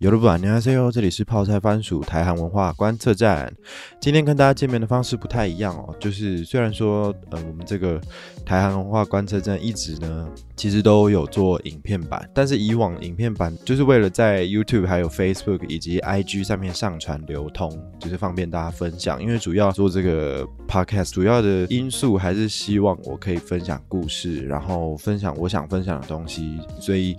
有的不晚，你好，C 这里是泡菜番薯台韩文化观测站。今天跟大家见面的方式不太一样哦，就是虽然说，呃，我们这个台韩文化观测站一直呢，其实都有做影片版，但是以往影片版就是为了在 YouTube、还有 Facebook 以及 IG 上面上传流通，就是方便大家分享。因为主要做这个 Podcast 主要的因素还是希望我可以分享故事，然后分享我想分享的东西，所以。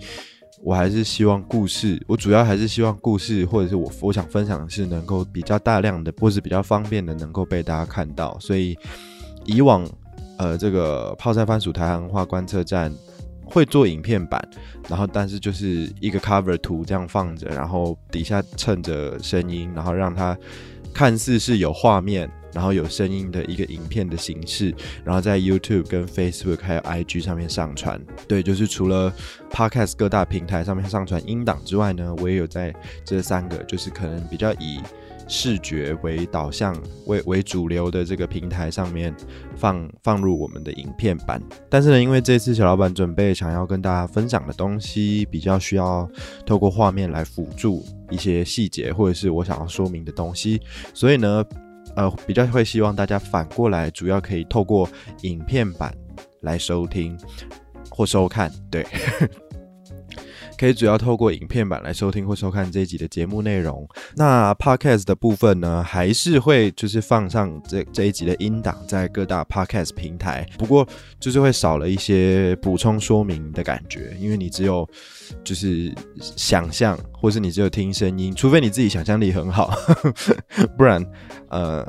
我还是希望故事，我主要还是希望故事，或者是我我想分享的是能够比较大量的，或是比较方便的，能够被大家看到。所以以往，呃，这个泡菜番薯台湾话观测站会做影片版，然后但是就是一个 cover 图这样放着，然后底下衬着声音，然后让它看似是有画面。然后有声音的一个影片的形式，然后在 YouTube、跟 Facebook 还有 IG 上面上传。对，就是除了 Podcast 各大平台上面上传音档之外呢，我也有在这三个，就是可能比较以视觉为导向、为为主流的这个平台上面放放入我们的影片版。但是呢，因为这次小老板准备想要跟大家分享的东西，比较需要透过画面来辅助一些细节，或者是我想要说明的东西，所以呢。呃，比较会希望大家反过来，主要可以透过影片版来收听或收看，对。可以主要透过影片版来收听或收看这一集的节目内容。那 podcast 的部分呢，还是会就是放上这这一集的音档在各大 podcast 平台，不过就是会少了一些补充说明的感觉，因为你只有就是想象，或是你只有听声音，除非你自己想象力很好，不然呃，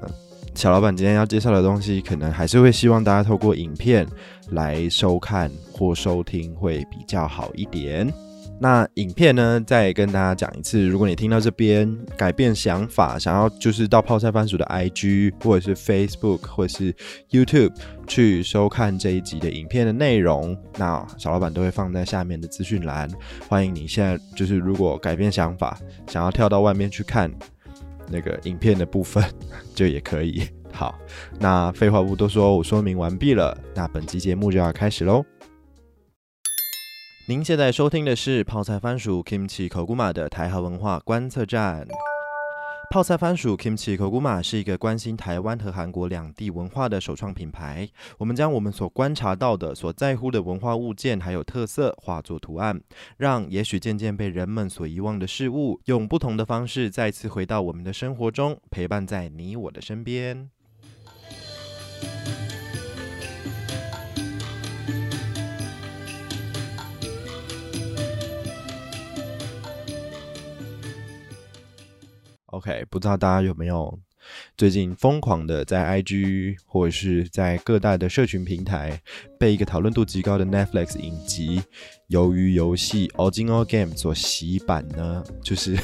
小老板今天要介绍的东西，可能还是会希望大家透过影片来收看或收听会比较好一点。那影片呢？再跟大家讲一次，如果你听到这边改变想法，想要就是到泡菜番薯的 IG 或者是 Facebook 或者是 YouTube 去收看这一集的影片的内容，那小老板都会放在下面的资讯栏。欢迎你现在就是如果改变想法，想要跳到外面去看那个影片的部分，就也可以。好，那废话不多说，我说明完毕了。那本集节目就要开始喽。您现在收听的是泡菜番薯 Kimchi Koguma 的台豪文化观测站。泡菜番薯 Kimchi Koguma 是一个关心台湾和韩国两地文化的首创品牌。我们将我们所观察到的、所在乎的文化物件还有特色化作图案，让也许渐渐被人们所遗忘的事物，用不同的方式再次回到我们的生活中，陪伴在你我的身边。OK，不知道大家有没有最近疯狂的在 IG 或者是在各大的社群平台被一个讨论度极高的 Netflix 影集《鱿鱼游戏》Original Game 所洗版呢？就是，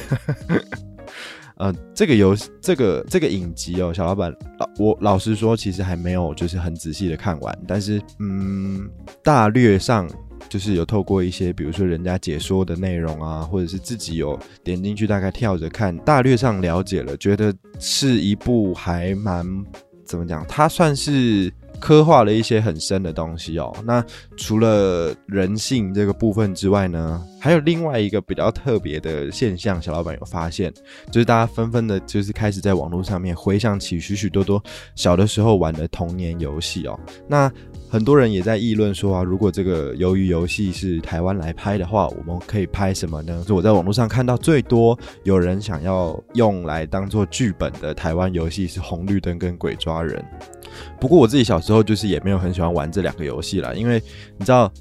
呃，这个游戏这个这个影集哦，小老板老，我老实说，其实还没有就是很仔细的看完，但是嗯，大略上。就是有透过一些，比如说人家解说的内容啊，或者是自己有点进去，大概跳着看，大略上了解了，觉得是一部还蛮怎么讲，它算是刻画了一些很深的东西哦。那除了人性这个部分之外呢，还有另外一个比较特别的现象，小老板有发现，就是大家纷纷的，就是开始在网络上面回想起许许多多小的时候玩的童年游戏哦。那很多人也在议论说啊，如果这个鱿鱼游戏是台湾来拍的话，我们可以拍什么呢？就我在网络上看到最多有人想要用来当做剧本的台湾游戏是红绿灯跟鬼抓人。不过我自己小时候就是也没有很喜欢玩这两个游戏啦，因为你知道，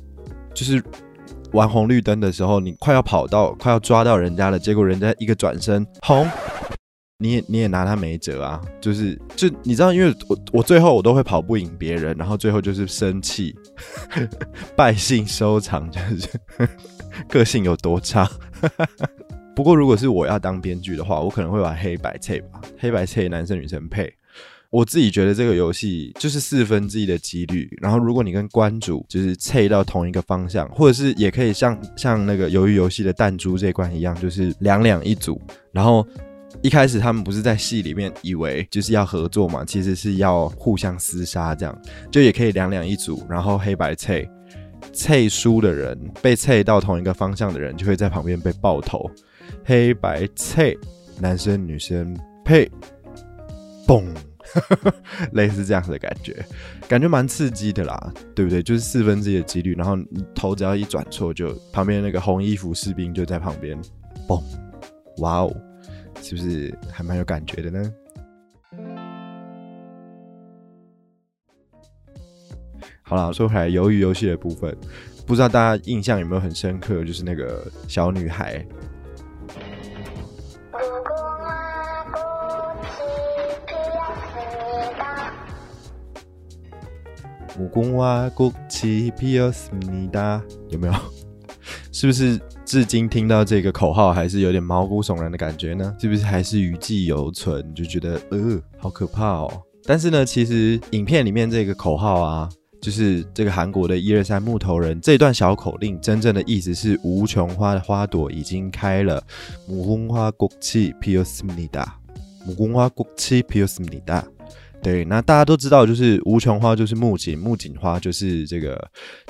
就是玩红绿灯的时候，你快要跑到快要抓到人家了，结果人家一个转身红。你也你也拿他没辙啊，就是就你知道，因为我我最后我都会跑不赢别人，然后最后就是生气，败兴收场，就是 个性有多差。不过如果是我要当编剧的话，我可能会玩黑白配吧，黑白配男生女生配。我自己觉得这个游戏就是四分之一的几率，然后如果你跟关主就是配到同一个方向，或者是也可以像像那个鱿鱼游戏的弹珠这关一样，就是两两一组，然后。一开始他们不是在戏里面以为就是要合作嘛，其实是要互相厮杀，这样就也可以两两一组，然后黑白菜菜输的人被菜到同一个方向的人就会在旁边被爆头，黑白配，男生女生配，嘣，类似这样的感觉，感觉蛮刺激的啦，对不对？就是四分之一的几率，然后头只要一转错，就旁边那个红衣服士兵就在旁边，嘣，哇哦，是不是还蛮有感觉的呢？好了，说回来，鱿鱼游戏的部分，不知道大家印象有没有很深刻？就是那个小女孩。木工哇，国旗皮尔斯尼达，有没有？是不是至今听到这个口号还是有点毛骨悚然的感觉呢？是不是还是余悸犹存，就觉得呃，好可怕哦？但是呢，其实影片里面这个口号啊。就是这个韩国的一二三木头人这段小口令，真正的意思是无穷花的花朵已经开了。木工花国旗皮尔斯米达，木工花国旗皮尔斯米达。对，那大家都知道，就是无穷花就是木槿，木槿花就是这个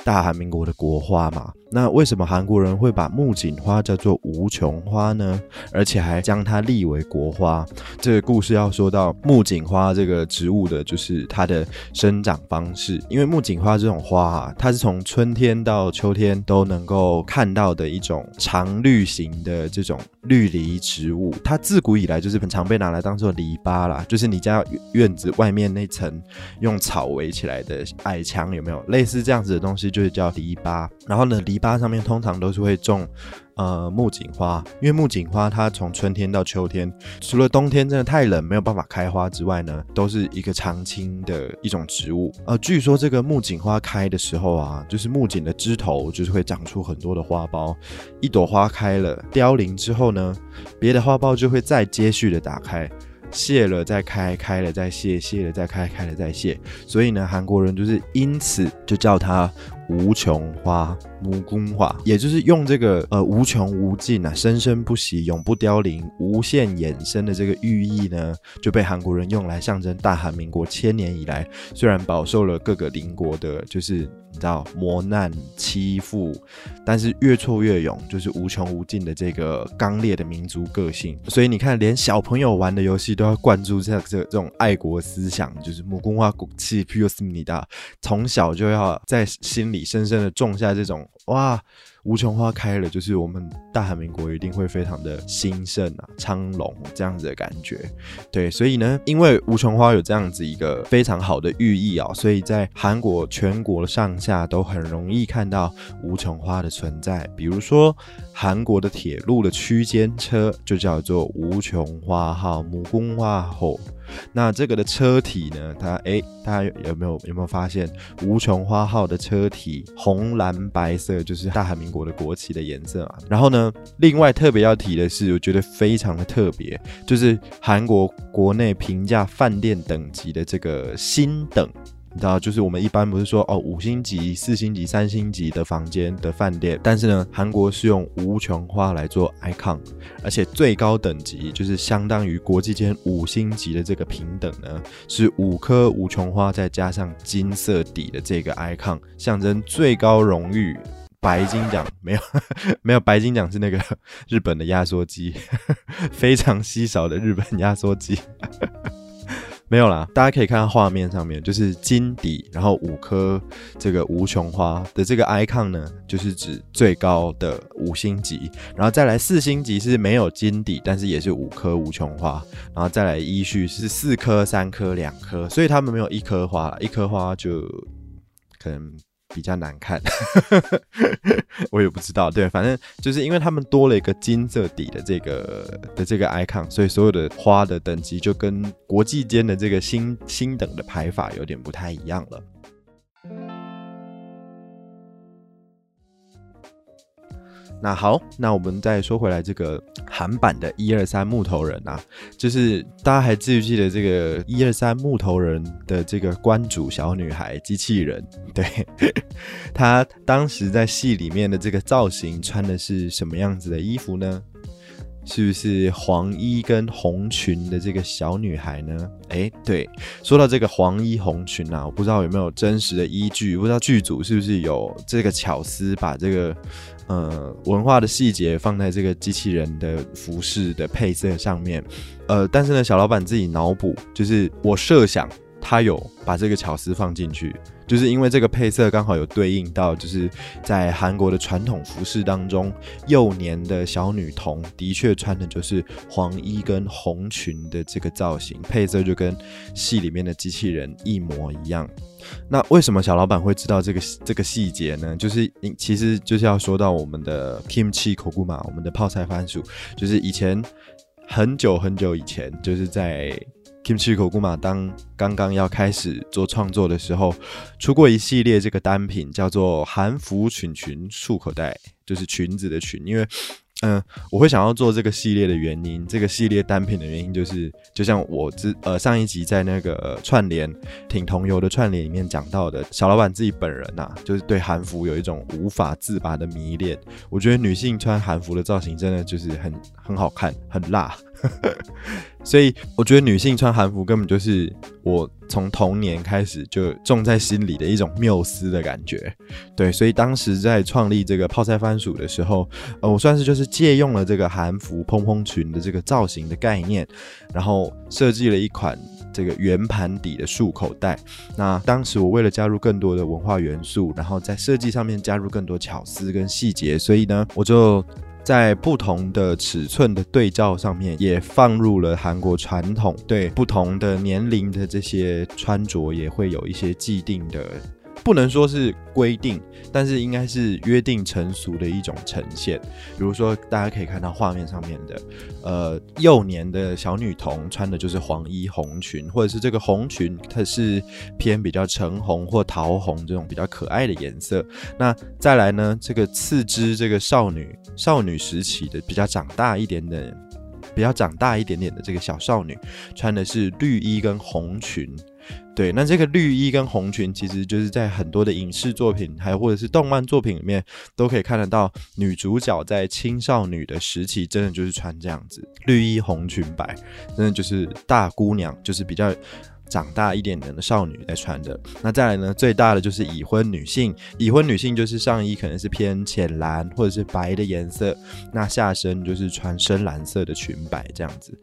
大韩民国的国花嘛。那为什么韩国人会把木槿花叫做无穷花呢？而且还将它立为国花？这个故事要说到木槿花这个植物的，就是它的生长方式。因为木槿花这种花啊，它是从春天到秋天都能够看到的一种常绿型的这种绿篱植物。它自古以来就是很常被拿来当做篱笆啦，就是你家院子外面那层用草围起来的矮墙，有没有类似这样子的东西，就是叫篱笆。然后呢，篱家上面通常都是会种。呃，木槿花，因为木槿花它从春天到秋天，除了冬天真的太冷没有办法开花之外呢，都是一个常青的一种植物。呃，据说这个木槿花开的时候啊，就是木槿的枝头就是会长出很多的花苞，一朵花开了凋零之后呢，别的花苞就会再接续的打开。谢了再开，开了再谢，谢了再开，开了再谢。所以呢，韩国人就是因此就叫它无穷花、木工花，也就是用这个呃无穷无尽啊、生生不息、永不凋零、无限衍生的这个寓意呢，就被韩国人用来象征大韩民国千年以来虽然饱受了各个邻国的，就是。你知道磨难欺负，但是越挫越勇，就是无穷无尽的这个刚烈的民族个性。所以你看，连小朋友玩的游戏都要灌注这这这种爱国思想，就是木工花骨气 p u s m i d a 从小就要在心里深深的种下这种哇。无穷花开了，就是我们大韩民国一定会非常的兴盛啊，昌隆这样子的感觉。对，所以呢，因为无穷花有这样子一个非常好的寓意啊，所以在韩国全国上下都很容易看到无穷花的存在。比如说，韩国的铁路的区间车就叫做无穷花号、木工花号。那这个的车体呢？它哎，大家有没有有没有发现无穷花号的车体红蓝白色，就是大韩民国的国旗的颜色啊？然后呢，另外特别要提的是，我觉得非常的特别，就是韩国国内评价饭店等级的这个星等。你知道，就是我们一般不是说哦，五星级、四星级、三星级的房间的饭店，但是呢，韩国是用无穷花来做 icon，而且最高等级就是相当于国际间五星级的这个平等呢，是五颗无穷花再加上金色底的这个 icon，象征最高荣誉白金奖。没有，没有白金奖是那个 日本的压缩机，非常稀少的日本压缩机。没有啦，大家可以看画面上面就是金底，然后五颗这个无穷花的这个 icon 呢，就是指最高的五星级，然后再来四星级是没有金底，但是也是五颗无穷花，然后再来依序是四颗、三颗、两颗，所以他们没有一颗花，一颗花就可能。比较难看，我也不知道。对，反正就是因为他们多了一个金色底的这个的这个 icon，所以所有的花的等级就跟国际间的这个星星等的排法有点不太一样了。那好，那我们再说回来，这个韩版的一二三木头人啊，就是大家还记不记得这个一二三木头人的这个关主小女孩机器人？对，她当时在戏里面的这个造型穿的是什么样子的衣服呢？是不是黄衣跟红裙的这个小女孩呢？哎，对，说到这个黄衣红裙啊，我不知道有没有真实的依据，不知道剧组是不是有这个巧思，把这个呃文化的细节放在这个机器人的服饰的配色上面。呃，但是呢，小老板自己脑补，就是我设想他有把这个巧思放进去。就是因为这个配色刚好有对应到，就是在韩国的传统服饰当中，幼年的小女童的确穿的就是黄衣跟红裙的这个造型，配色就跟戏里面的机器人一模一样。那为什么小老板会知道这个这个细节呢？就是其实就是要说到我们的 kimchi kokuma，我们的泡菜番薯，就是以前很久很久以前，就是在。Kimchi 口古玛当刚刚要开始做创作的时候，出过一系列这个单品，叫做韩服裙裙束口袋，就是裙子的裙，因为。嗯，我会想要做这个系列的原因，这个系列单品的原因就是，就像我之呃上一集在那个串联挺同游的串联里面讲到的，小老板自己本人呐，就是对韩服有一种无法自拔的迷恋。我觉得女性穿韩服的造型真的就是很很好看，很辣。所以我觉得女性穿韩服根本就是我从童年开始就种在心里的一种缪斯的感觉。对，所以当时在创立这个泡菜番薯的时候，呃，我算是就是借用了这个韩服蓬蓬裙的这个造型的概念，然后设计了一款这个圆盘底的束口袋。那当时我为了加入更多的文化元素，然后在设计上面加入更多巧思跟细节，所以呢，我就。在不同的尺寸的对照上面，也放入了韩国传统对不同的年龄的这些穿着，也会有一些既定的。不能说是规定，但是应该是约定成熟的一种呈现。比如说，大家可以看到画面上面的，呃，幼年的小女童穿的就是黄衣红裙，或者是这个红裙它是偏比较橙红或桃红这种比较可爱的颜色。那再来呢，这个次之这个少女少女时期的比较长大一点的，比较长大一点点的这个小少女，穿的是绿衣跟红裙。对，那这个绿衣跟红裙，其实就是在很多的影视作品，还或者是动漫作品里面，都可以看得到女主角在青少女的时期，真的就是穿这样子绿衣红裙摆，真的就是大姑娘，就是比较长大一点点的少女在穿的。那再来呢，最大的就是已婚女性，已婚女性就是上衣可能是偏浅蓝或者是白的颜色，那下身就是穿深蓝色的裙摆这样子。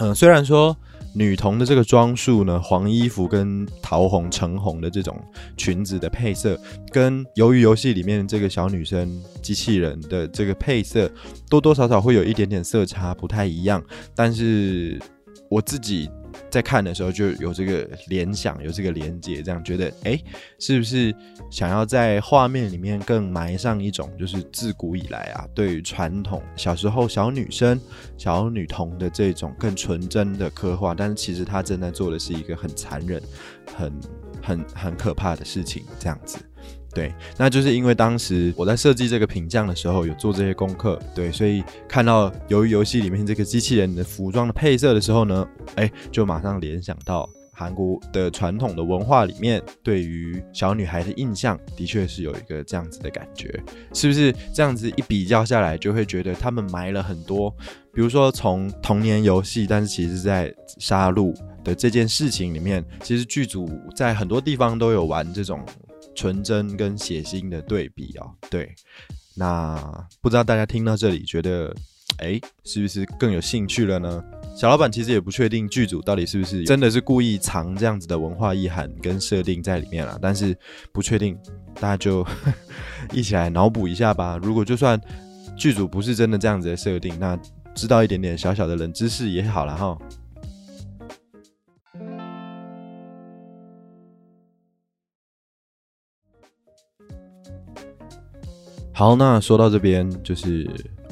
嗯，虽然说。女童的这个装束呢，黄衣服跟桃红、橙红的这种裙子的配色，跟鱿鱼游戏里面这个小女生机器人的这个配色，多多少少会有一点点色差，不太一样。但是我自己。在看的时候就有这个联想，有这个连接，这样觉得，哎，是不是想要在画面里面更埋上一种，就是自古以来啊，对于传统小时候小女生、小女童的这种更纯真的刻画？但是其实他正在做的是一个很残忍、很、很、很可怕的事情，这样子。对，那就是因为当时我在设计这个品相的时候有做这些功课，对，所以看到由于游戏里面这个机器人的服装的配色的时候呢，哎，就马上联想到韩国的传统的文化里面对于小女孩的印象，的确是有一个这样子的感觉，是不是这样子一比较下来，就会觉得他们埋了很多，比如说从童年游戏，但是其实在杀戮的这件事情里面，其实剧组在很多地方都有玩这种。纯真跟血腥的对比哦，对，那不知道大家听到这里觉得，哎，是不是更有兴趣了呢？小老板其实也不确定剧组到底是不是真的是故意藏这样子的文化意涵跟设定在里面了，但是不确定，大家就 一起来脑补一下吧。如果就算剧组不是真的这样子的设定，那知道一点点小小的冷知识也好了哈。好，那说到这边，就是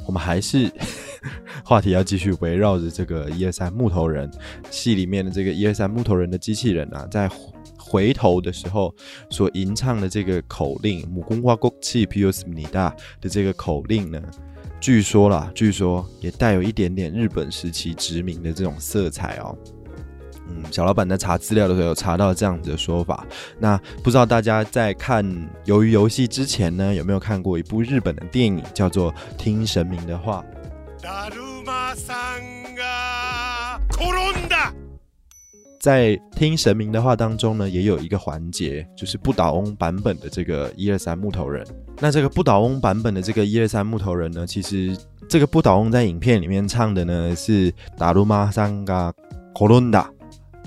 我们还是 话题要继续围绕着这个一二三木头人戏里面的这个一二三木头人的机器人啊，在回头的时候所吟唱的这个口令“母公花国气 p u s 米大”的这个口令呢，据说啦，据说也带有一点点日本时期殖民的这种色彩哦。嗯，小老板在查资料的时候有查到这样子的说法。那不知道大家在看《鱿鱼游戏》之前呢，有没有看过一部日本的电影，叫做《听神明的话》？在听神明的话当中呢，也有一个环节，就是不倒翁版本的这个一二三木头人。那这个不倒翁版本的这个一二三木头人呢，其实这个不倒翁在影片里面唱的呢是达鲁玛桑嘎科伦达，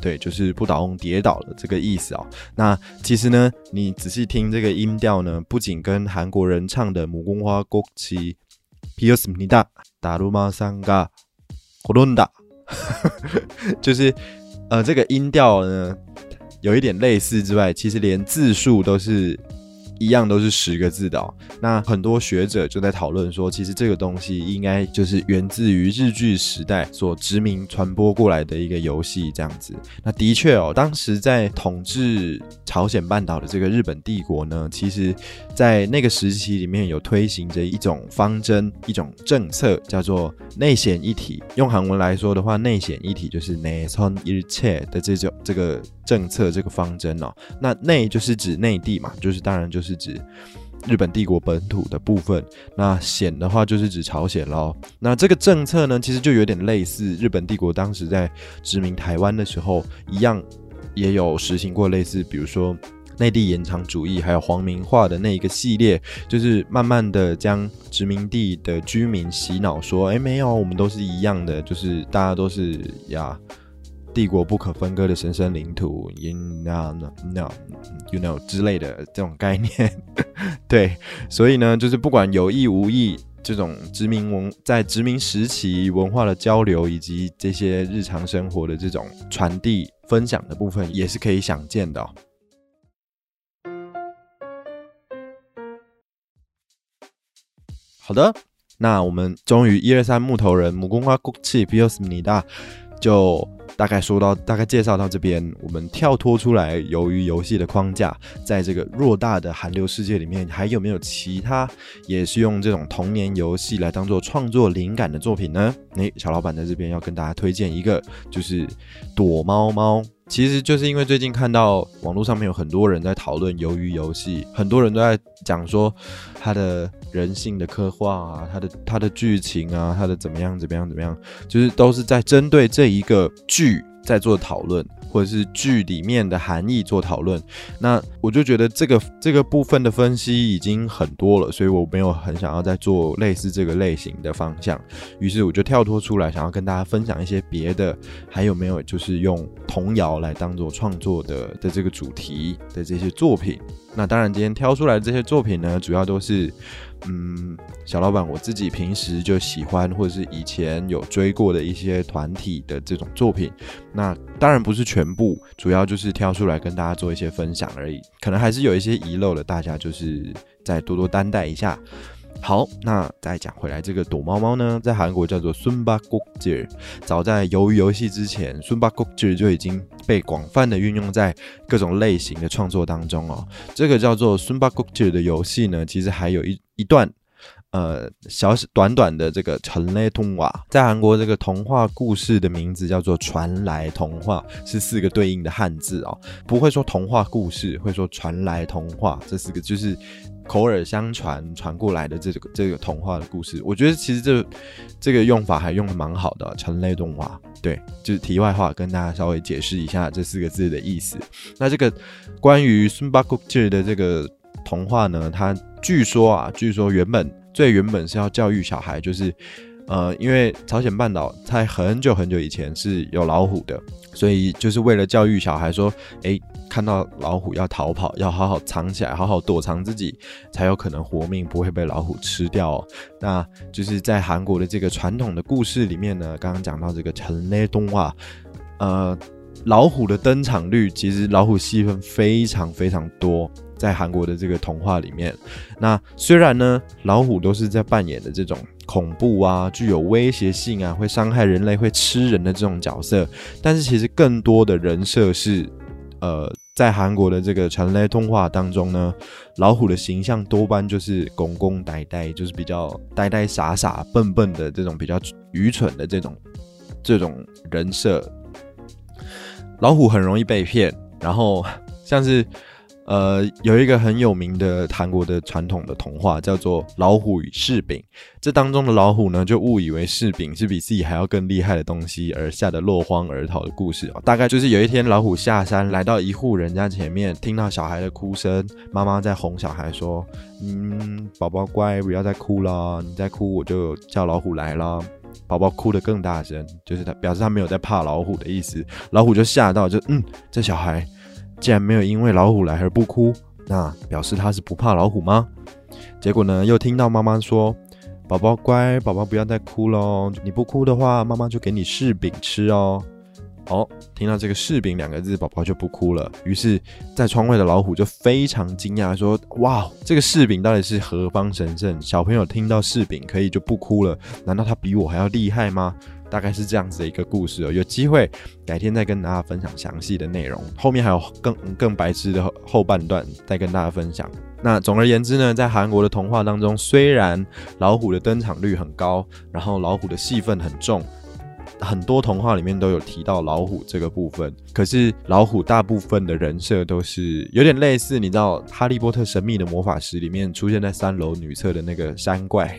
对，就是不倒翁跌倒的这个意思啊。那其实呢，你仔细听这个音调呢，不仅跟韩国人唱的母宫花国旗皮尔斯米达达鲁玛桑嘎科伦达，就是。呃，这个音调呢，有一点类似之外，其实连字数都是。一样都是十个字的、哦。那很多学者就在讨论说，其实这个东西应该就是源自于日据时代所殖民传播过来的一个游戏这样子。那的确哦，当时在统治朝鲜半岛的这个日本帝国呢，其实在那个时期里面有推行着一种方针、一种政策，叫做内显一体。用韩文来说的话，内显一体就是内存一切的这种这个。政策这个方针哦，那内就是指内地嘛，就是当然就是指日本帝国本土的部分。那显的话就是指朝鲜喽。那这个政策呢，其实就有点类似日本帝国当时在殖民台湾的时候一样，也有实行过类似，比如说内地延长主义，还有皇民化的那一个系列，就是慢慢的将殖民地的居民洗脑说，哎，没有，我们都是一样的，就是大家都是呀。帝国不可分割的神圣领土，in no no you know 之类的这种概念，对，所以呢，就是不管有意无意，这种殖民文在殖民时期文化的交流，以及这些日常生活的这种传递分享的部分，也是可以想见的。好的，那我们终于一二三木头人母公花国气 b i o s m i d a 就。大概说到，大概介绍到这边，我们跳脱出来，由于游戏的框架，在这个偌大的韩流世界里面，还有没有其他也是用这种童年游戏来当做创作灵感的作品呢？诶，小老板在这边要跟大家推荐一个，就是躲猫猫。其实就是因为最近看到网络上面有很多人在讨论鱿鱼游戏，很多人都在讲说它的人性的刻画啊，它的它的剧情啊，它的怎么样怎么样怎么样，就是都是在针对这一个剧在做讨论。或者是剧里面的含义做讨论，那我就觉得这个这个部分的分析已经很多了，所以我没有很想要再做类似这个类型的方向，于是我就跳脱出来，想要跟大家分享一些别的，还有没有就是用童谣来当做创作的的这个主题的这些作品。那当然，今天挑出来的这些作品呢，主要都是。嗯，小老板，我自己平时就喜欢，或者是以前有追过的一些团体的这种作品。那当然不是全部，主要就是挑出来跟大家做一些分享而已。可能还是有一些遗漏的，大家就是再多多担待一下。好，那再讲回来，这个躲猫猫呢，在韩国叫做孙巴国节。早在鱿鱼游戏之前，孙巴国节就已经被广泛的运用在各种类型的创作当中哦。这个叫做孙巴国节的游戏呢，其实还有一一段。呃，小短短的这个陈雷童话，在韩国这个童话故事的名字叫做传来童话，是四个对应的汉字哦。不会说童话故事，会说传来童话，这四个就是口耳相传传过来的这个这个童话的故事。我觉得其实这这个用法还用的蛮好的，陈雷童话。对，就是题外话，跟大家稍微解释一下这四个字的意思。那这个关于孙巴库吉的这个童话呢，它据说啊，据说原本。最原本是要教育小孩，就是，呃，因为朝鲜半岛在很久很久以前是有老虎的，所以就是为了教育小孩说，诶，看到老虎要逃跑，要好好藏起来，好好躲藏自己，才有可能活命，不会被老虎吃掉。那就是在韩国的这个传统的故事里面呢，刚刚讲到这个陈雷动画，呃，老虎的登场率，其实老虎戏份非常非常多。在韩国的这个童话里面，那虽然呢，老虎都是在扮演的这种恐怖啊、具有威胁性啊、会伤害人类、会吃人的这种角色，但是其实更多的人设是，呃，在韩国的这个传来通话当中呢，老虎的形象多半就是公公呆呆，就是比较呆呆傻傻、笨笨的这种比较愚蠢的这种这种人设。老虎很容易被骗，然后像是。呃，有一个很有名的韩国的传统的童话，叫做《老虎与柿饼》。这当中的老虎呢，就误以为柿饼是比自己还要更厉害的东西，而吓得落荒而逃的故事哦。大概就是有一天，老虎下山来到一户人家前面，听到小孩的哭声，妈妈在哄小孩说：“嗯，宝宝乖，不要再哭了，你再哭我就叫老虎来了。”宝宝哭得更大声，就是他表示他没有在怕老虎的意思。老虎就吓到，就嗯，这小孩。既然没有因为老虎来而不哭，那表示他是不怕老虎吗？结果呢，又听到妈妈说：“宝宝乖，宝宝不要再哭喽！你不哭的话，妈妈就给你柿饼吃哦。”哦，听到这个“柿饼”两个字，宝宝就不哭了。于是，在窗外的老虎就非常惊讶，说：“哇，这个柿饼到底是何方神圣？小朋友听到柿饼可以就不哭了？难道他比我还要厉害吗？”大概是这样子的一个故事哦，有机会改天再跟大家分享详细的内容。后面还有更更白痴的后半段再跟大家分享。那总而言之呢，在韩国的童话当中，虽然老虎的登场率很高，然后老虎的戏份很重，很多童话里面都有提到老虎这个部分。可是老虎大部分的人设都是有点类似，你知道《哈利波特：神秘的魔法石》里面出现在三楼女厕的那个山怪，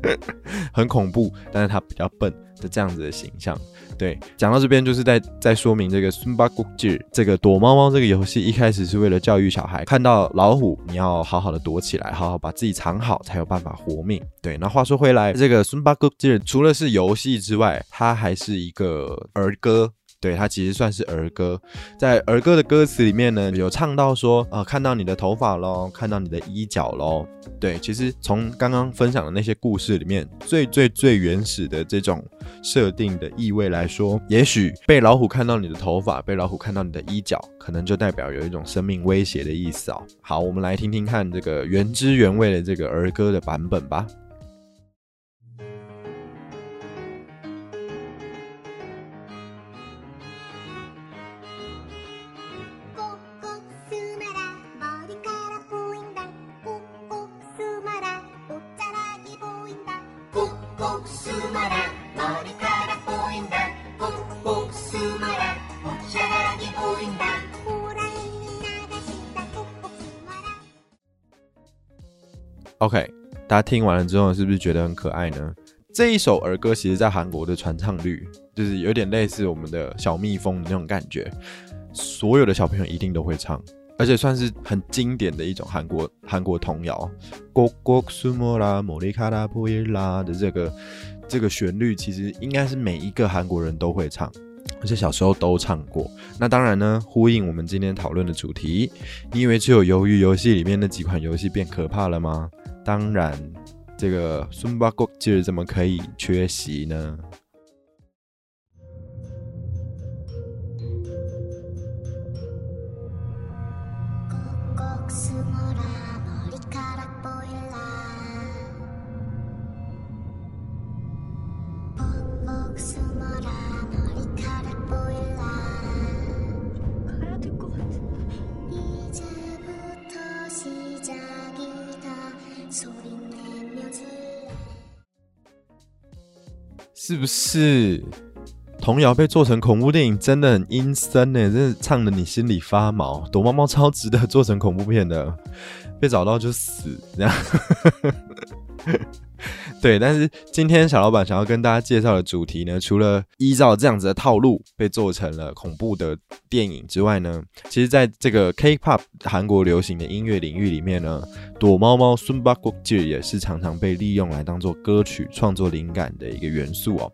很恐怖，但是它比较笨。的这样子的形象，对，讲到这边就是在在说明这个《孙巴古吉》这个躲猫猫这个游戏一开始是为了教育小孩，看到老虎你要好好的躲起来，好好把自己藏好，才有办法活命。对，那话说回来，这个《孙巴古吉》除了是游戏之外，它还是一个儿歌。对，它其实算是儿歌，在儿歌的歌词里面呢，有唱到说，呃，看到你的头发喽，看到你的衣角喽。对，其实从刚刚分享的那些故事里面，最最最原始的这种设定的意味来说，也许被老虎看到你的头发，被老虎看到你的衣角，可能就代表有一种生命威胁的意思哦。好，我们来听听看这个原汁原味的这个儿歌的版本吧。OK，大家听完了之后，是不是觉得很可爱呢？这一首儿歌，其实在韩国的传唱率，就是有点类似我们的小蜜蜂那种感觉，所有的小朋友一定都会唱，而且算是很经典的一种韩国韩国童谣。国国苏莫拉莫里卡拉波伊拉的这个这个旋律，其实应该是每一个韩国人都会唱。而且小时候都唱过。那当然呢，呼应我们今天讨论的主题。你以为只有鱿鱼游戏里面那几款游戏变可怕了吗？当然，这个孙巴国今日怎么可以缺席呢？是不是童谣被做成恐怖电影真的很阴森呢？真的唱的你心里发毛。躲猫猫超值得做成恐怖片的，被找到就死这样。对，但是今天小老板想要跟大家介绍的主题呢，除了依照这样子的套路被做成了恐怖的电影之外呢，其实在这个 K-pop 韩国流行的音乐领域里面呢，躲猫猫 Sunba Gokji 也是常常被利用来当做歌曲创作灵感的一个元素哦。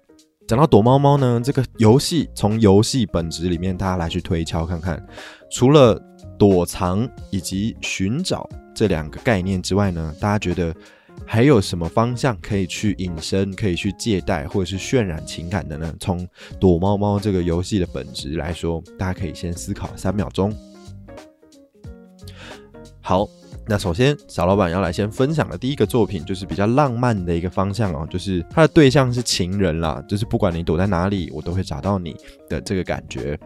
讲到躲猫猫呢，这个游戏从游戏本质里面大家来去推敲看看，除了躲藏以及寻找这两个概念之外呢，大家觉得？还有什么方向可以去引申、可以去借贷或者是渲染情感的呢？从躲猫猫这个游戏的本质来说，大家可以先思考三秒钟。好，那首先小老板要来先分享的第一个作品，就是比较浪漫的一个方向哦，就是他的对象是情人啦，就是不管你躲在哪里，我都会找到你的这个感觉，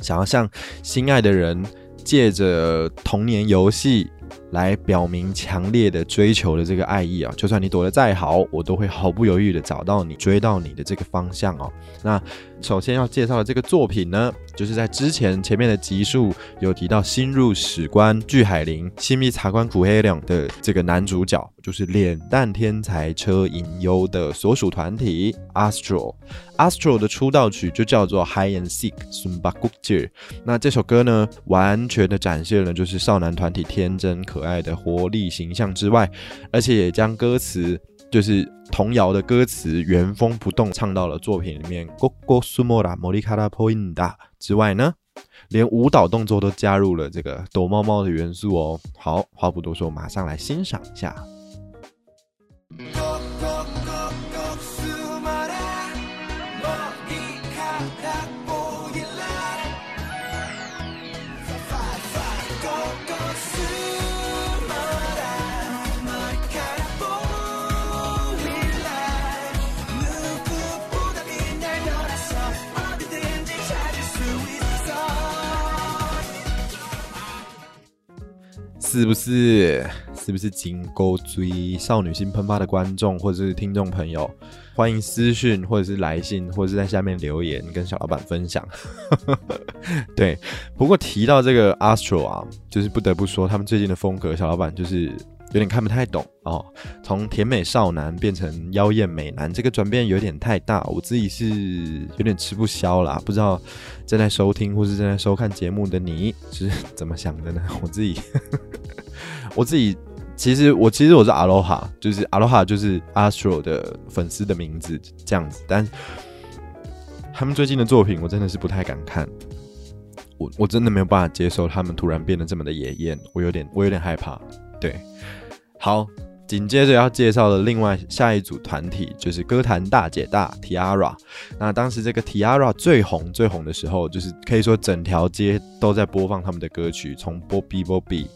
想要向心爱的人。借着童年游戏来表明强烈的追求的这个爱意啊。就算你躲得再好，我都会毫不犹豫的找到你，追到你的这个方向哦。那首先要介绍的这个作品呢，就是在之前前面的集数有提到新入史官巨海林新密茶官苦黑亮的这个男主角，就是脸蛋天才车银优的所属团体 Astro。Astro 的出道曲就叫做 High and Seek Sumba g u j i 那这首歌呢，完全的展现了就是少男团体天真很可爱的活力形象之外，而且也将歌词。就是童谣的歌词原封不动唱到了作品里面，Go Go Sumora Morikara Poinda 之外呢，连舞蹈动作都加入了这个躲猫猫的元素哦。好，话不多说，马上来欣赏一下。是不是？是不是金钩追少女心喷发的观众或者是听众朋友，欢迎私讯或者是来信或者是在下面留言跟小老板分享。对，不过提到这个 Astro 啊，就是不得不说他们最近的风格，小老板就是。有点看不太懂哦，从甜美少男变成妖艳美男，这个转变有点太大，我自己是有点吃不消啦。不知道正在收听或是正在收看节目的你是怎么想的呢？我自己，我自己其实我其实我是阿罗哈，就是阿罗哈就是 Astro 的粉丝的名字这样子，但他们最近的作品我真的是不太敢看，我我真的没有办法接受他们突然变得这么的野艳，我有点我有点害怕，对。好，紧接着要介绍的另外下一组团体就是歌坛大姐大 Tiara。那当时这个 Tiara 最红最红的时候，就是可以说整条街都在播放他们的歌曲，从 Bobby Bobby、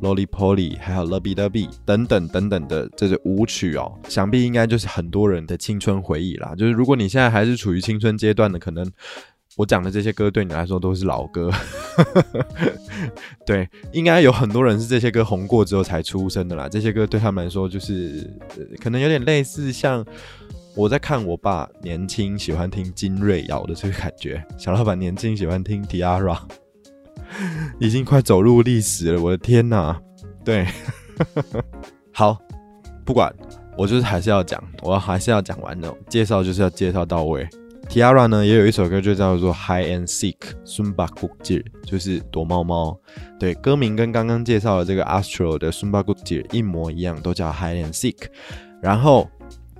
Lolly Polly，还有 Lovey Lovey 等等等等的这些舞曲哦，想必应该就是很多人的青春回忆啦。就是如果你现在还是处于青春阶段的，可能。我讲的这些歌对你来说都是老歌，对，应该有很多人是这些歌红过之后才出生的啦。这些歌对他们来说就是可能有点类似，像我在看我爸年轻喜欢听金瑞瑶的这个感觉，小老板年轻喜欢听 Tiara，已经快走入历史了。我的天哪，对，好，不管，我就是还是要讲，我还是要讲完的，介绍就是要介绍到位。Tiara 呢也有一首歌就叫做 High and Seek Sumba g u j i 就是躲猫猫。对，歌名跟刚刚介绍的这个 Astro 的 Sumba g u j i 一模一样，都叫 High and Seek。然后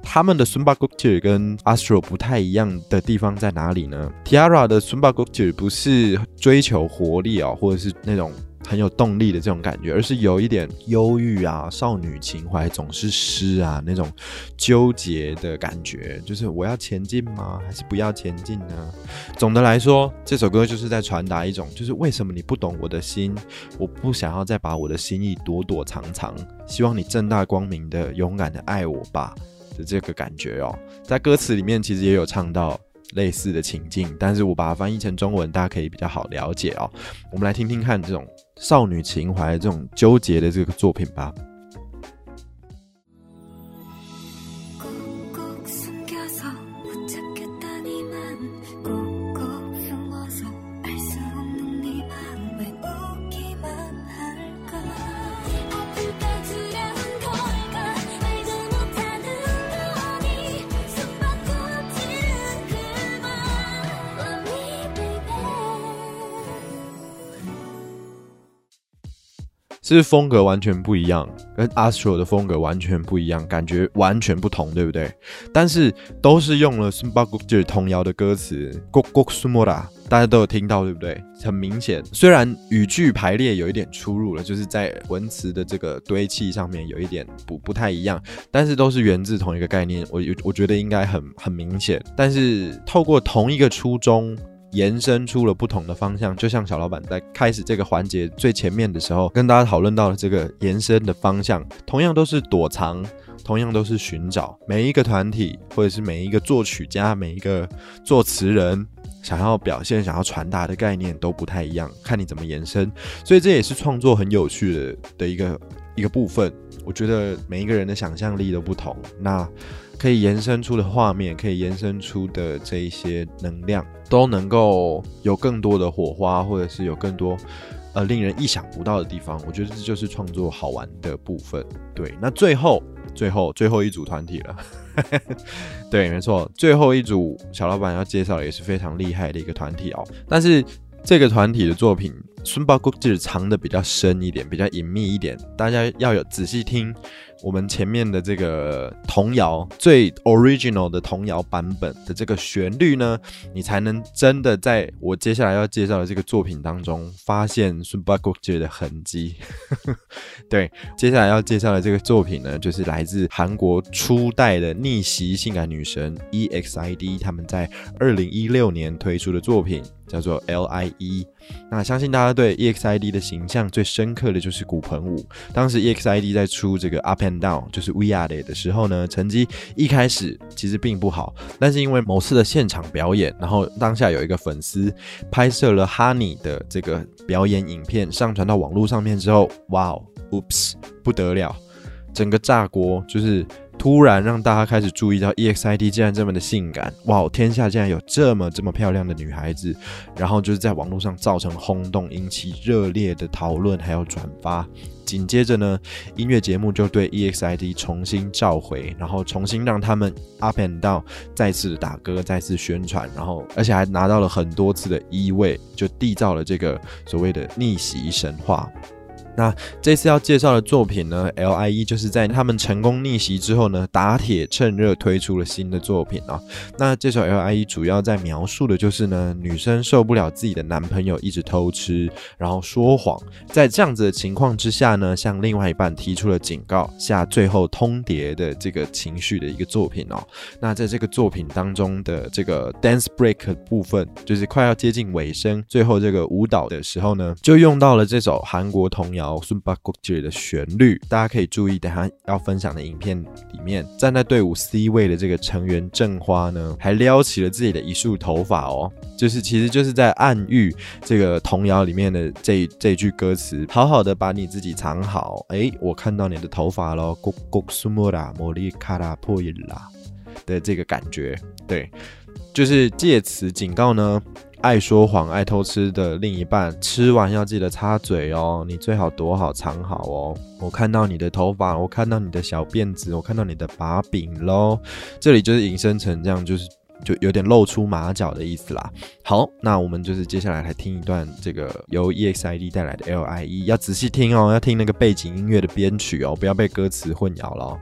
他们的 Sumba g u j i 跟 Astro 不太一样的地方在哪里呢？Tiara 的 Sumba g u j i 不是追求活力啊，或者是那种。很有动力的这种感觉，而是有一点忧郁啊，少女情怀总是诗啊，那种纠结的感觉，就是我要前进吗，还是不要前进呢？总的来说，这首歌就是在传达一种，就是为什么你不懂我的心，我不想要再把我的心意躲躲藏藏，希望你正大光明的、勇敢的爱我吧的这个感觉哦。在歌词里面其实也有唱到。类似的情境，但是我把它翻译成中文，大家可以比较好了解哦。我们来听听看这种少女情怀、这种纠结的这个作品吧。是风格完全不一样，跟 Astro 的风格完全不一样，感觉完全不同，对不对？但是都是用了 s u m b a g u 就是童谣的歌词 g o Gok s u m o r a 大家都有听到，对不对？很明显，虽然语句排列有一点出入了，就是在文词的这个堆砌上面有一点不不太一样，但是都是源自同一个概念，我我觉得应该很很明显。但是透过同一个初衷。延伸出了不同的方向，就像小老板在开始这个环节最前面的时候，跟大家讨论到了这个延伸的方向，同样都是躲藏，同样都是寻找。每一个团体或者是每一个作曲家，每一个作词人，想要表现、想要传达的概念都不太一样，看你怎么延伸。所以这也是创作很有趣的的一个一个部分。我觉得每一个人的想象力都不同，那可以延伸出的画面，可以延伸出的这一些能量，都能够有更多的火花，或者是有更多呃令人意想不到的地方。我觉得这就是创作好玩的部分。对，那最后、最后、最后一组团体了。对，没错，最后一组小老板要介绍也是非常厉害的一个团体哦。但是这个团体的作品。孙宝谷就是藏的比较深一点，比较隐秘一点，大家要有仔细听。我们前面的这个童谣最 original 的童谣版本的这个旋律呢，你才能真的在我接下来要介绍的这个作品当中发现孙巴国杰的痕迹。对，接下来要介绍的这个作品呢，就是来自韩国初代的逆袭性感女神 EXID 他们在二零一六年推出的作品，叫做 LIE。那相信大家对 EXID 的形象最深刻的就是骨盆舞。当时 EXID 在出这个 Up and Down 就是 We Are It 的时候呢，成绩一开始其实并不好。但是因为某次的现场表演，然后当下有一个粉丝拍摄了 Honey 的这个表演影片，上传到网络上面之后，哇哦，Oops，不得了，整个炸锅，就是。突然让大家开始注意到 EXID 竟然这么的性感，哇！天下竟然有这么这么漂亮的女孩子，然后就是在网络上造成轰动，引起热烈的讨论还有转发。紧接着呢，音乐节目就对 EXID 重新召回，然后重新让他们 up and down 再次打歌，再次宣传，然后而且还拿到了很多次的一位，就缔造了这个所谓的逆袭神话。那这次要介绍的作品呢，LIE 就是在他们成功逆袭之后呢，打铁趁热推出了新的作品啊。那这首 LIE 主要在描述的就是呢，女生受不了自己的男朋友一直偷吃，然后说谎，在这样子的情况之下呢，向另外一半提出了警告，下最后通牒的这个情绪的一个作品哦。那在这个作品当中的这个 dance break 部分，就是快要接近尾声，最后这个舞蹈的时候呢，就用到了这首韩国童谣。孙巴国杰的旋律，大家可以注意，等下要分享的影片里面，站在队伍 C 位的这个成员正花呢，还撩起了自己的一束头发哦，就是其实就是在暗喻这个童谣里面的这这句歌词：好好的把你自己藏好。哎，我看到你的头发喽，咕咕苏莫拉莫里卡拉破音啦的这个感觉，对，就是借此警告呢。爱说谎、爱偷吃的另一半，吃完要记得擦嘴哦。你最好躲好、藏好哦。我看到你的头发，我看到你的小辫子，我看到你的把柄喽。这里就是引申成这样，就是就有点露出马脚的意思啦。好，那我们就是接下来来听一段这个由 EXID 带来的 LIE，要仔细听哦，要听那个背景音乐的编曲哦，不要被歌词混淆了。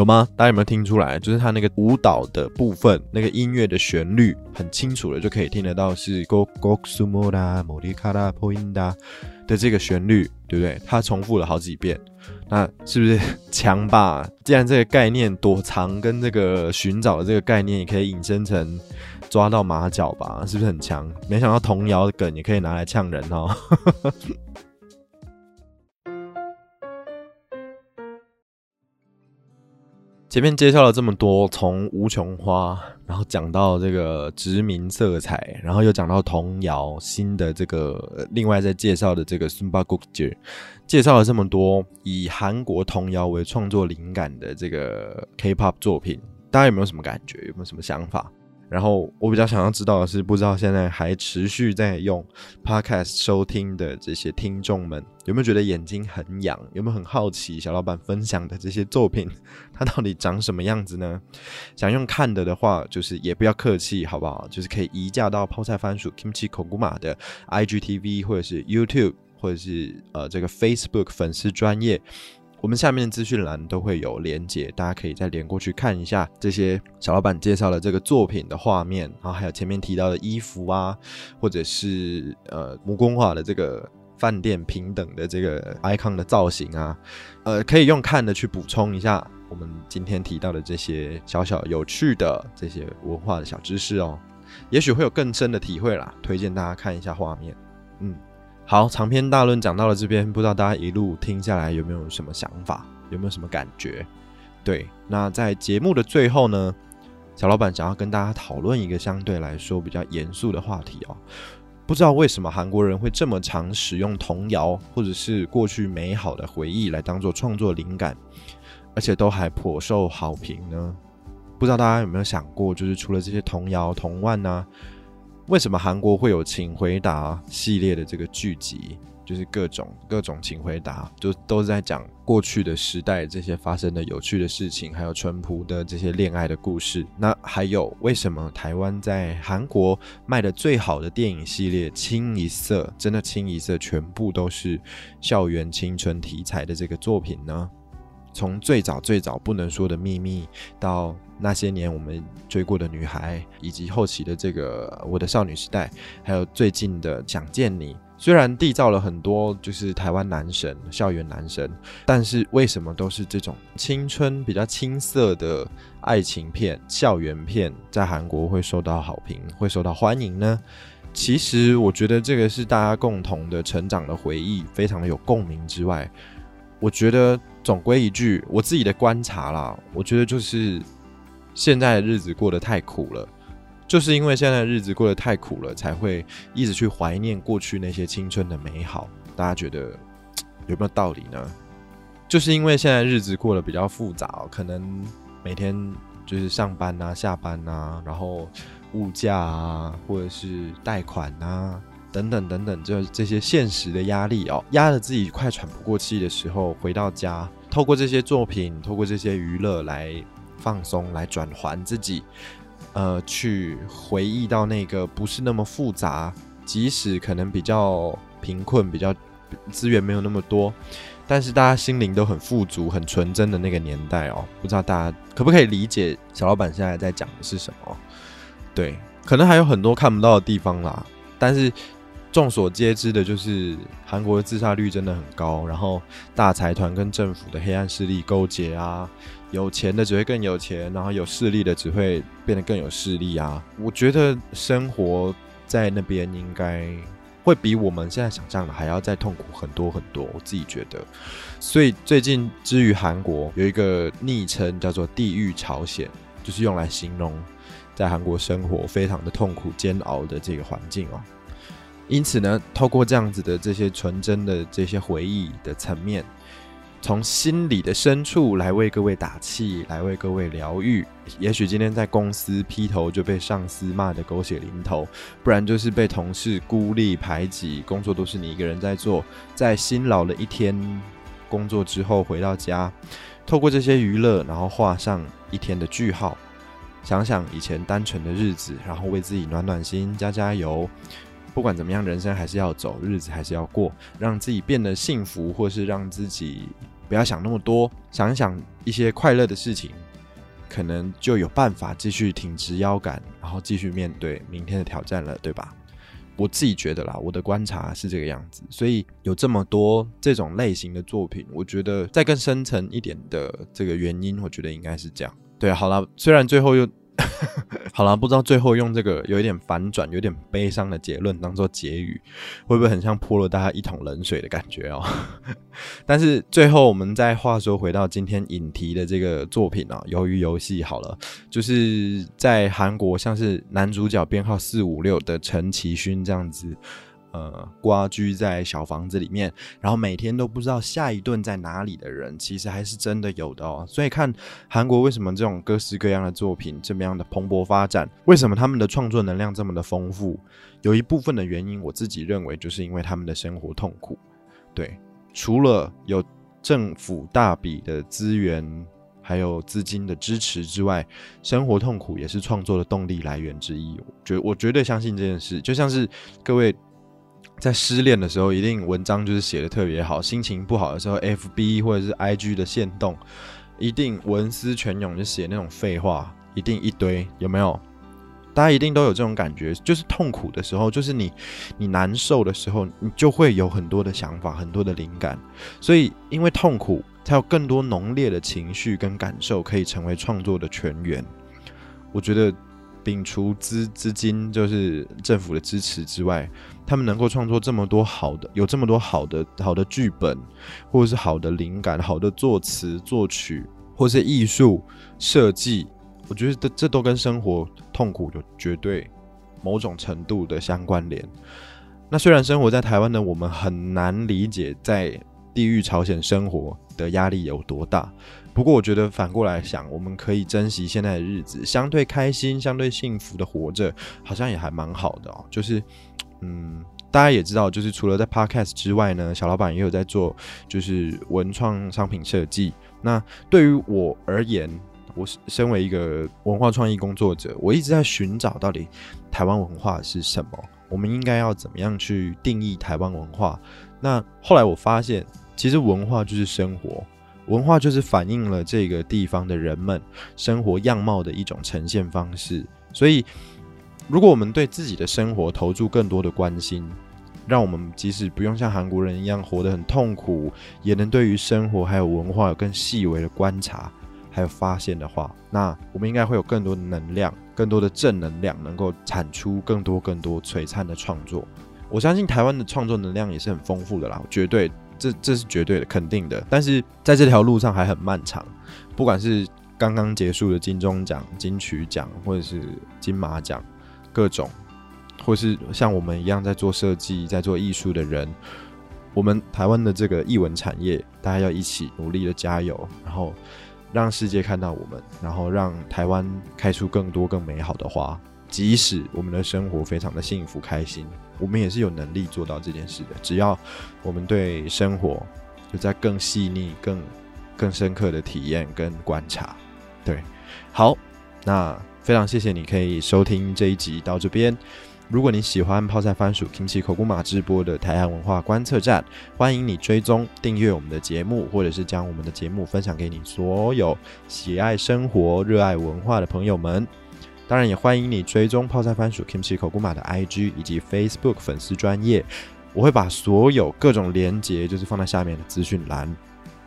有吗？大家有没有听出来？就是他那个舞蹈的部分，那个音乐的旋律很清楚的，就可以听得到是 go go sumo da mori kara poinda 的这个旋律，对不对？他重复了好几遍，那是不是 强吧？既然这个概念躲藏跟这个寻找的这个概念，也可以引申成抓到马脚吧？是不是很强？没想到童谣的梗也可以拿来呛人哦。前面介绍了这么多，从无穷花，然后讲到这个殖民色彩，然后又讲到童谣，新的这个另外在介绍的这个 Sumba g o k j 介绍了这么多以韩国童谣为创作灵感的这个 K-pop 作品，大家有没有什么感觉？有没有什么想法？然后我比较想要知道的是，不知道现在还持续在用 Podcast 收听的这些听众们，有没有觉得眼睛很痒？有没有很好奇小老板分享的这些作品，它到底长什么样子呢？想用看的的话，就是也不要客气，好不好？就是可以移驾到泡菜番薯 Kimchi Koguma 的 IGTV 或者是 YouTube 或者是呃这个 Facebook 粉丝专业。我们下面资讯栏都会有连接，大家可以再连过去看一下这些小老板介绍的这个作品的画面，然后还有前面提到的衣服啊，或者是呃木工画的这个饭店平等的这个 icon 的造型啊，呃，可以用看的去补充一下我们今天提到的这些小小有趣的这些文化的小知识哦，也许会有更深的体会啦。推荐大家看一下画面，嗯。好，长篇大论讲到了这边，不知道大家一路听下来有没有什么想法，有没有什么感觉？对，那在节目的最后呢，小老板想要跟大家讨论一个相对来说比较严肃的话题哦。不知道为什么韩国人会这么常使用童谣或者是过去美好的回忆来当做创作灵感，而且都还颇受好评呢？不知道大家有没有想过，就是除了这些童谣童万呢？为什么韩国会有《请回答》系列的这个剧集？就是各种各种请回答，就都是在讲过去的时代这些发生的有趣的事情，还有淳朴的这些恋爱的故事。那还有为什么台湾在韩国卖的最好的电影系列清一色，真的清一色全部都是校园青春题材的这个作品呢？从最早最早不能说的秘密到。那些年我们追过的女孩，以及后期的这个我的少女时代，还有最近的想见你，虽然缔造了很多就是台湾男神、校园男神，但是为什么都是这种青春比较青涩的爱情片、校园片，在韩国会受到好评、会受到欢迎呢？其实我觉得这个是大家共同的成长的回忆，非常的有共鸣之外，我觉得总归一句，我自己的观察啦，我觉得就是。现在的日子过得太苦了，就是因为现在的日子过得太苦了，才会一直去怀念过去那些青春的美好。大家觉得有没有道理呢？就是因为现在日子过得比较复杂，可能每天就是上班啊、下班啊，然后物价啊，或者是贷款啊等等等等，就这些现实的压力哦，压得自己快喘不过气的时候，回到家，透过这些作品，透过这些娱乐来。放松来转还自己，呃，去回忆到那个不是那么复杂，即使可能比较贫困、比较资源没有那么多，但是大家心灵都很富足、很纯真的那个年代哦。不知道大家可不可以理解小老板现在在讲的是什么？对，可能还有很多看不到的地方啦。但是众所皆知的就是韩国的自杀率真的很高，然后大财团跟政府的黑暗势力勾结啊。有钱的只会更有钱，然后有势力的只会变得更有势力啊！我觉得生活在那边应该会比我们现在想象的还要再痛苦很多很多。我自己觉得，所以最近之于韩国有一个昵称叫做“地狱朝鲜”，就是用来形容在韩国生活非常的痛苦煎熬的这个环境哦。因此呢，透过这样子的这些纯真的这些回忆的层面。从心里的深处来为各位打气，来为各位疗愈。也许今天在公司劈头就被上司骂得狗血淋头，不然就是被同事孤立排挤，工作都是你一个人在做。在辛劳了一天工作之后回到家，透过这些娱乐，然后画上一天的句号，想想以前单纯的日子，然后为自己暖暖心，加加油。不管怎么样，人生还是要走，日子还是要过，让自己变得幸福，或是让自己不要想那么多，想一想一些快乐的事情，可能就有办法继续挺直腰杆，然后继续面对明天的挑战了，对吧？我自己觉得啦，我的观察是这个样子，所以有这么多这种类型的作品，我觉得再更深层一点的这个原因，我觉得应该是这样。对，好了，虽然最后又。好了，不知道最后用这个有一点反转、有点悲伤的结论当做结语，会不会很像泼了大家一桶冷水的感觉哦？但是最后我们再话说回到今天引题的这个作品啊，《鱿鱼游戏》好了，就是在韩国像是男主角编号四五六的陈其勋这样子。呃，瓜居在小房子里面，然后每天都不知道下一顿在哪里的人，其实还是真的有的哦。所以看韩国为什么这种各式各样的作品这么样的蓬勃发展，为什么他们的创作能量这么的丰富？有一部分的原因，我自己认为就是因为他们的生活痛苦。对，除了有政府大笔的资源还有资金的支持之外，生活痛苦也是创作的动力来源之一。我绝我绝对相信这件事，就像是各位。在失恋的时候，一定文章就是写的特别好；心情不好的时候，FB 或者是 IG 的线动，一定文思泉涌，就写那种废话，一定一堆，有没有？大家一定都有这种感觉，就是痛苦的时候，就是你你难受的时候，你就会有很多的想法，很多的灵感。所以，因为痛苦，才有更多浓烈的情绪跟感受，可以成为创作的泉源。我觉得，摒除资资金，就是政府的支持之外，他们能够创作这么多好的，有这么多好的好的剧本，或者是好的灵感、好的作词作曲，或是艺术设计。我觉得这都跟生活痛苦有绝对某种程度的相关联。那虽然生活在台湾的我们很难理解在地狱朝鲜生活的压力有多大，不过我觉得反过来想，我们可以珍惜现在的日子，相对开心、相对幸福的活着，好像也还蛮好的哦。就是，嗯，大家也知道，就是除了在 Podcast 之外呢，小老板也有在做就是文创商品设计。那对于我而言，我身为一个文化创意工作者，我一直在寻找到底台湾文化是什么，我们应该要怎么样去定义台湾文化？那后来我发现，其实文化就是生活，文化就是反映了这个地方的人们生活样貌的一种呈现方式。所以，如果我们对自己的生活投注更多的关心，让我们即使不用像韩国人一样活得很痛苦，也能对于生活还有文化有更细微的观察。还有发现的话，那我们应该会有更多的能量，更多的正能量，能够产出更多更多璀璨的创作。我相信台湾的创作能量也是很丰富的啦，绝对，这这是绝对的，肯定的。但是在这条路上还很漫长，不管是刚刚结束的金钟奖、金曲奖，或者是金马奖，各种，或是像我们一样在做设计、在做艺术的人，我们台湾的这个艺文产业，大家要一起努力的加油，然后。让世界看到我们，然后让台湾开出更多更美好的花。即使我们的生活非常的幸福开心，我们也是有能力做到这件事的。只要我们对生活有在更细腻、更更深刻的体验跟观察。对，好，那非常谢谢你可以收听这一集到这边。如果你喜欢泡菜番薯 Kimchi 口古马直播的台湾文化观测站，欢迎你追踪订阅我们的节目，或者是将我们的节目分享给你所有喜爱生活、热爱文化的朋友们。当然，也欢迎你追踪泡菜番薯 Kimchi 口古马的 IG 以及 Facebook 粉丝专业，我会把所有各种连接就是放在下面的资讯栏。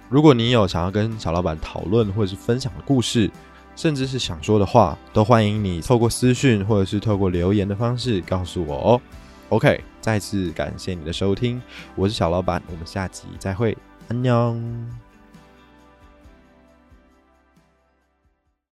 如果你有想要跟小老板讨论或者是分享的故事，甚至是想说的话，都欢迎你透过私讯或者是透过留言的方式告诉我哦。OK，再次感谢你的收听，我是小老板，我们下集再会，安妞。